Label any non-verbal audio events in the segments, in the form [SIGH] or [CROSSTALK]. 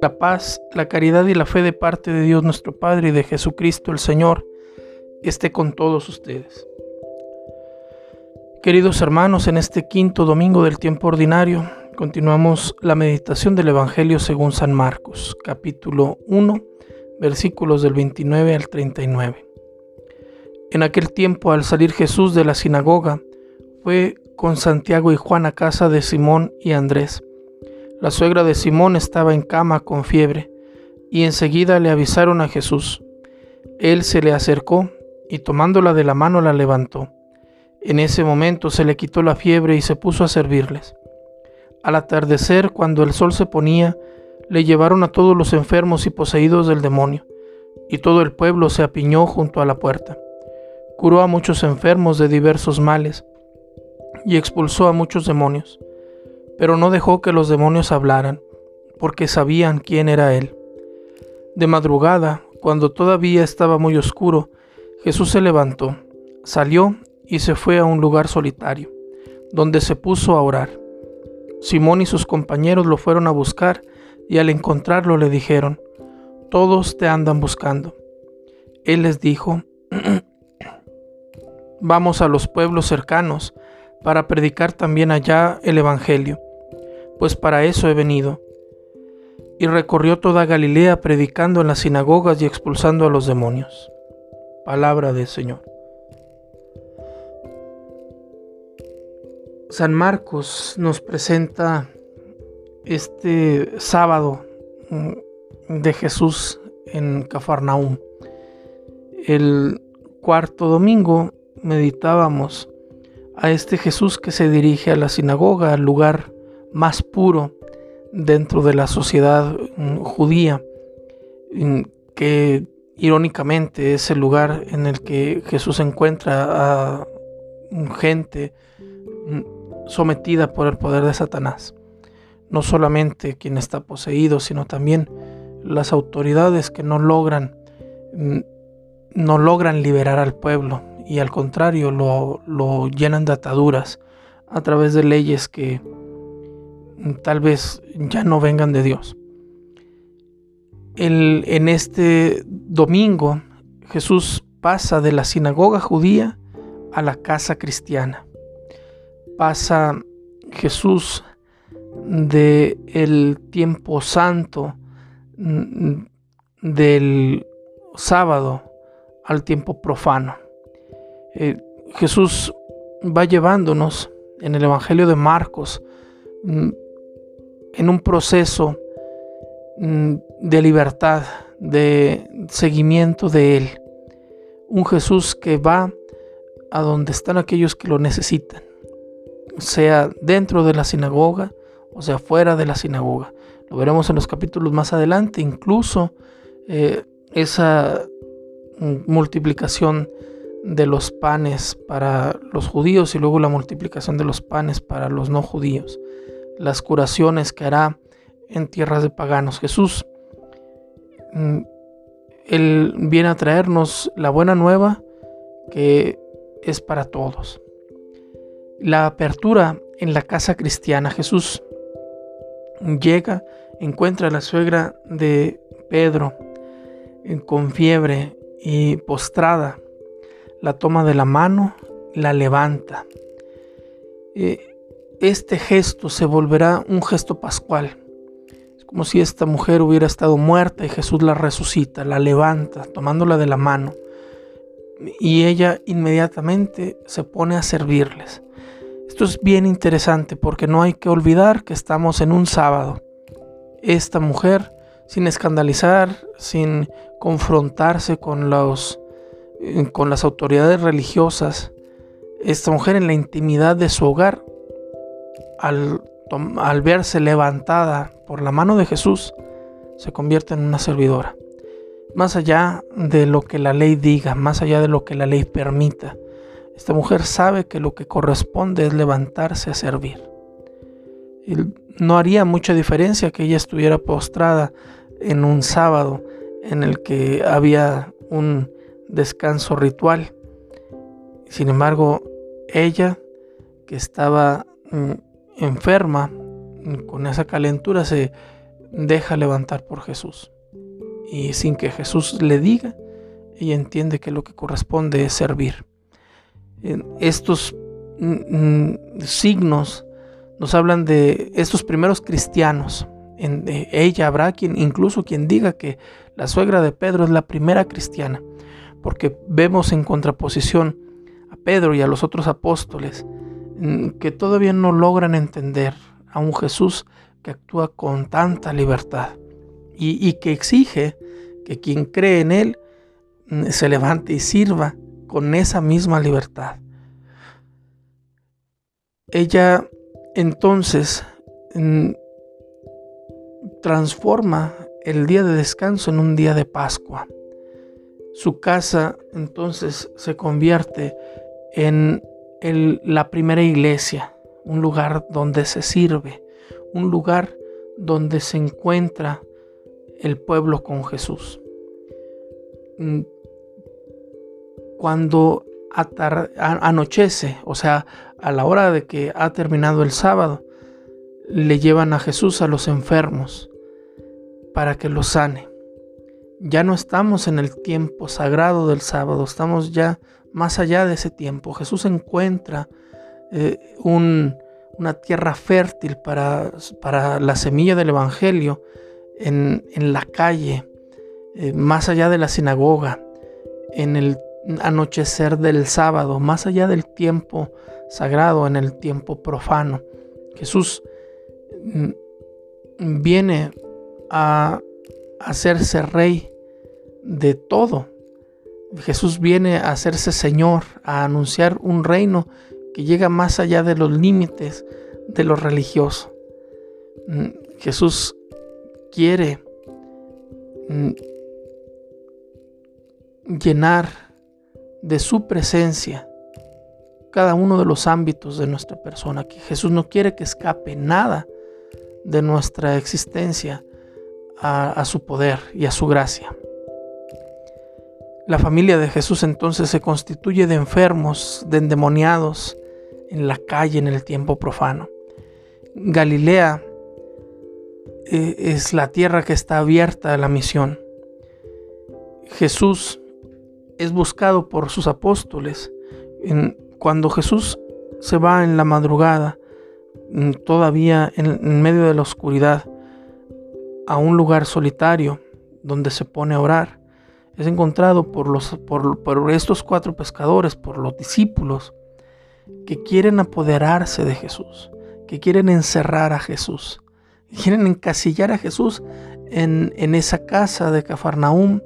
La paz, la caridad y la fe de parte de Dios nuestro Padre y de Jesucristo el Señor esté con todos ustedes. Queridos hermanos, en este quinto domingo del tiempo ordinario, continuamos la meditación del Evangelio según San Marcos, capítulo 1, versículos del 29 al 39. En aquel tiempo, al salir Jesús de la sinagoga, fue con Santiago y Juan a casa de Simón y Andrés. La suegra de Simón estaba en cama con fiebre, y enseguida le avisaron a Jesús. Él se le acercó y tomándola de la mano la levantó. En ese momento se le quitó la fiebre y se puso a servirles. Al atardecer, cuando el sol se ponía, le llevaron a todos los enfermos y poseídos del demonio, y todo el pueblo se apiñó junto a la puerta. Curó a muchos enfermos de diversos males, y expulsó a muchos demonios pero no dejó que los demonios hablaran, porque sabían quién era él. De madrugada, cuando todavía estaba muy oscuro, Jesús se levantó, salió y se fue a un lugar solitario, donde se puso a orar. Simón y sus compañeros lo fueron a buscar y al encontrarlo le dijeron, Todos te andan buscando. Él les dijo, [CLEARS THROAT] Vamos a los pueblos cercanos para predicar también allá el Evangelio pues para eso he venido. Y recorrió toda Galilea predicando en las sinagogas y expulsando a los demonios. Palabra del Señor. San Marcos nos presenta este sábado mm, de Jesús en Cafarnaúm. El cuarto domingo meditábamos a este Jesús que se dirige a la sinagoga, al lugar más puro dentro de la sociedad mm, judía, que irónicamente es el lugar en el que Jesús encuentra a gente mm, sometida por el poder de Satanás. No solamente quien está poseído, sino también las autoridades que no logran, mm, no logran liberar al pueblo y al contrario lo, lo llenan de ataduras a través de leyes que tal vez ya no vengan de Dios. en este domingo Jesús pasa de la sinagoga judía a la casa cristiana. Pasa Jesús del el tiempo santo del sábado al tiempo profano. Eh, Jesús va llevándonos en el Evangelio de Marcos mm, en un proceso mm, de libertad, de seguimiento de Él. Un Jesús que va a donde están aquellos que lo necesitan, sea dentro de la sinagoga o sea fuera de la sinagoga. Lo veremos en los capítulos más adelante, incluso eh, esa mm, multiplicación de los panes para los judíos y luego la multiplicación de los panes para los no judíos las curaciones que hará en tierras de paganos. Jesús, mm, Él viene a traernos la buena nueva que es para todos. La apertura en la casa cristiana. Jesús llega, encuentra a la suegra de Pedro eh, con fiebre y postrada. La toma de la mano, la levanta. Eh, este gesto se volverá un gesto pascual. Es como si esta mujer hubiera estado muerta y Jesús la resucita, la levanta, tomándola de la mano. Y ella inmediatamente se pone a servirles. Esto es bien interesante porque no hay que olvidar que estamos en un sábado. Esta mujer, sin escandalizar, sin confrontarse con, los, con las autoridades religiosas, esta mujer en la intimidad de su hogar al, verse levantada por la mano de Jesús, se convierte en una servidora. Más allá de lo que la ley diga, más allá de lo que la ley permita, esta mujer sabe que lo que corresponde es levantarse a servir. no haría mucha diferencia que ella estuviera postrada en un sábado en el que había un descanso ritual. Sin embargo, ella que estaba mm, enferma, con esa calentura, se deja levantar por Jesús. Y sin que Jesús le diga, ella entiende que lo que corresponde es servir. Estos mm, mm, signos nos hablan de estos primeros cristianos. En ella habrá quien, incluso quien diga que la suegra de Pedro es la primera cristiana, porque vemos en contraposición a Pedro y a los otros apóstoles mm, que todavía no logran entender a un Jesús que actúa con tanta libertad y, que exige que quien cree en Él mm, se levante y sirva con esa misma libertad. Ella entonces mm, transforma el día de descanso en un día de Pascua. Su casa entonces se convierte en la primera iglesia, un lugar donde se sirve, un lugar donde se encuentra el pueblo con Jesús. Mm, cuando anochece, o sea, a la hora de que ha terminado el sábado, le llevan a Jesús a los enfermos para que los sane. Ya no estamos en el tiempo sagrado del sábado, estamos ya más allá de ese tiempo. Jesús encuentra eh, una tierra fértil para, para, la semilla del Evangelio en, la calle, eh, más allá de la sinagoga, en el anochecer del sábado, más allá del tiempo sagrado, en el tiempo profano. Jesús mm, viene a hacerse rey de todo. Jesús viene a hacerse Señor, a anunciar un reino que llega más allá de los límites de lo religioso. Mm, Jesús quiere mm, llenar de su presencia cada uno de los ámbitos de nuestra persona, que Jesús no quiere que escape nada de nuestra existencia a, su poder y a su gracia. La familia de Jesús entonces se constituye de enfermos, de endemoniados en la calle en el tiempo profano. Galilea eh, es la tierra que está abierta a la misión. Jesús es buscado por sus apóstoles. cuando Jesús se va en la madrugada, todavía en, medio de la oscuridad, a un lugar solitario donde se pone a orar, es encontrado por, los, por, por estos cuatro pescadores, por los discípulos, que quieren apoderarse de Jesús, que quieren encerrar a Jesús, [LAUGHS] quieren encasillar a Jesús en, en esa casa de Cafarnaúm,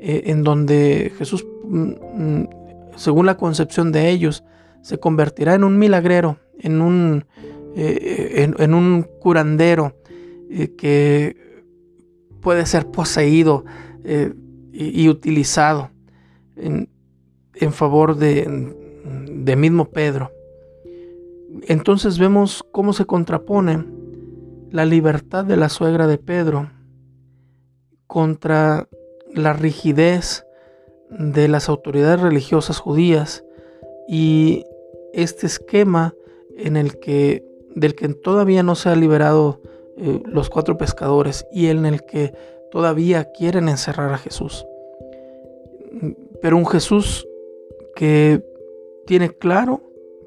eh, en donde Jesús, mm, mm, según la concepción de ellos, se convertirá en un milagrero, en un, eh, en, un curandero eh, que puede ser poseído y, utilizado en, favor de, de mismo Pedro. Entonces vemos cómo se contrapone la libertad de la suegra de Pedro contra la rigidez de las autoridades religiosas judías y este esquema en el que del que todavía no se ha liberado eh, los cuatro pescadores y en el que todavía quieren encerrar a Jesús. Pero un Jesús que tiene claro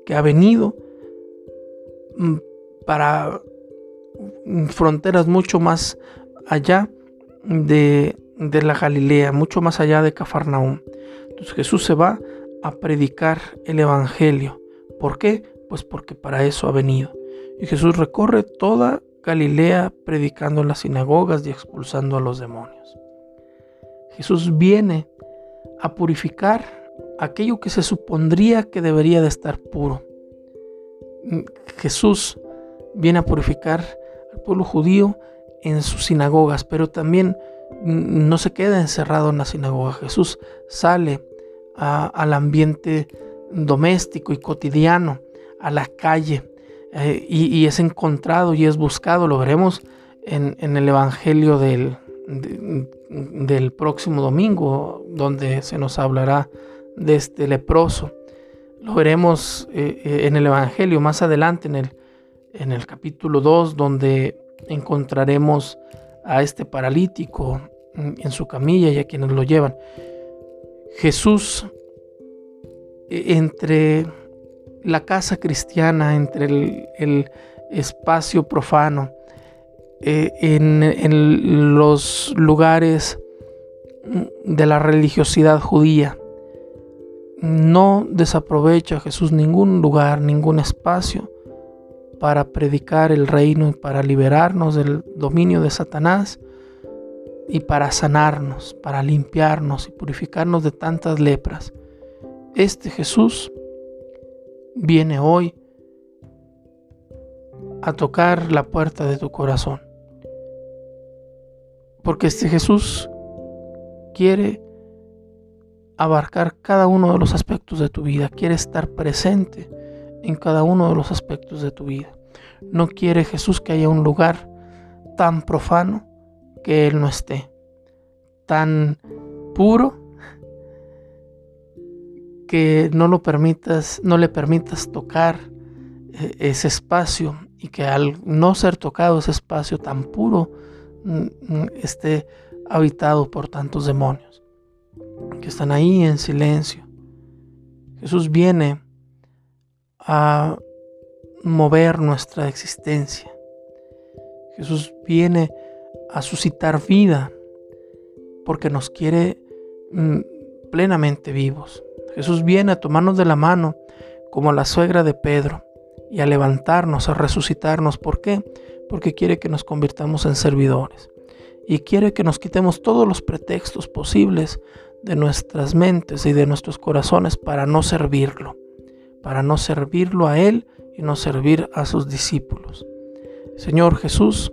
que ha venido mm, para fronteras mucho más allá de de la Galilea, mucho más allá de Cafarnaúm. Entonces Jesús se va a predicar el Evangelio. ¿Por qué? Pues porque para eso ha venido. Y Jesús recorre toda Galilea predicando en las sinagogas y expulsando a los demonios. Jesús viene a purificar aquello que se supondría que debería de estar puro. Jesús viene a purificar al pueblo judío en sus sinagogas, pero también no se queda encerrado en la sinagoga. Jesús sale al ambiente doméstico y cotidiano, a la calle, eh, y, es encontrado y es buscado. Lo veremos en, el Evangelio del, del próximo domingo, donde se nos hablará de este leproso. Lo veremos eh, eh, en el Evangelio más adelante, en el, en el capítulo 2, donde encontraremos a este paralítico en su camilla y a quienes lo llevan. Jesús, e, entre la casa cristiana, entre el, espacio profano, e, en, los lugares de la religiosidad judía, no desaprovecha Jesús ningún lugar, ningún espacio para predicar el reino y para liberarnos del dominio de Satanás y para sanarnos, para limpiarnos y purificarnos de tantas lepras. Este Jesús viene hoy a tocar la puerta de tu corazón. Porque este Jesús quiere abarcar cada uno de los aspectos de tu vida, quiere estar presente en cada uno de los aspectos de tu vida. No quiere Jesús que haya un lugar tan profano que Él no esté, tan puro que no lo permitas, no le permitas tocar eh, ese espacio y que al no ser tocado ese espacio tan puro mm, mm, esté habitado por tantos demonios que están ahí en silencio. Jesús viene a mover nuestra existencia. Jesús viene a suscitar vida porque nos quiere mm, plenamente vivos. Jesús viene a tomarnos de la mano como la suegra de Pedro y a levantarnos, a resucitarnos. ¿Por qué? Porque quiere que nos convirtamos en servidores y quiere que nos quitemos todos los pretextos posibles de nuestras mentes y de nuestros corazones para no servirlo, para no servirlo a Él y no servir a sus discípulos. Señor Jesús,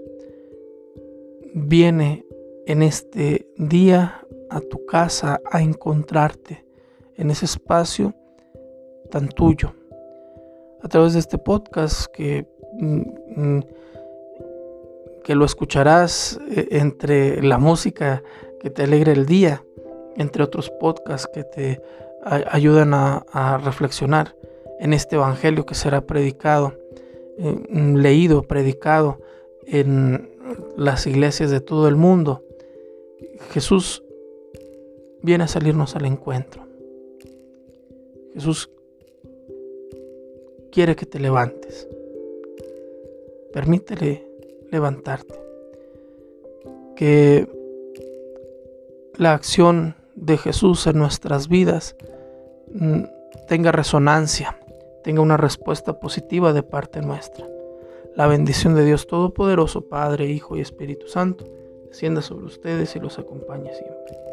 viene en este día a tu casa a encontrarte en ese espacio tan tuyo. A través de este podcast que, mm, mm, que lo escucharás eh, entre la música que te alegre el día, entre otros podcasts que te ayudan a, reflexionar en este evangelio que será predicado, eh, mm, leído, predicado en las iglesias de todo el mundo. Jesús viene a salirnos al encuentro. Jesús quiere que te levantes. Permítele levantarte. Que la acción de Jesús en nuestras vidas mm, tenga resonancia, tenga una respuesta positiva de parte nuestra. La bendición de Dios Todopoderoso, Padre, Hijo y Espíritu Santo, descienda sobre ustedes y los acompañe siempre.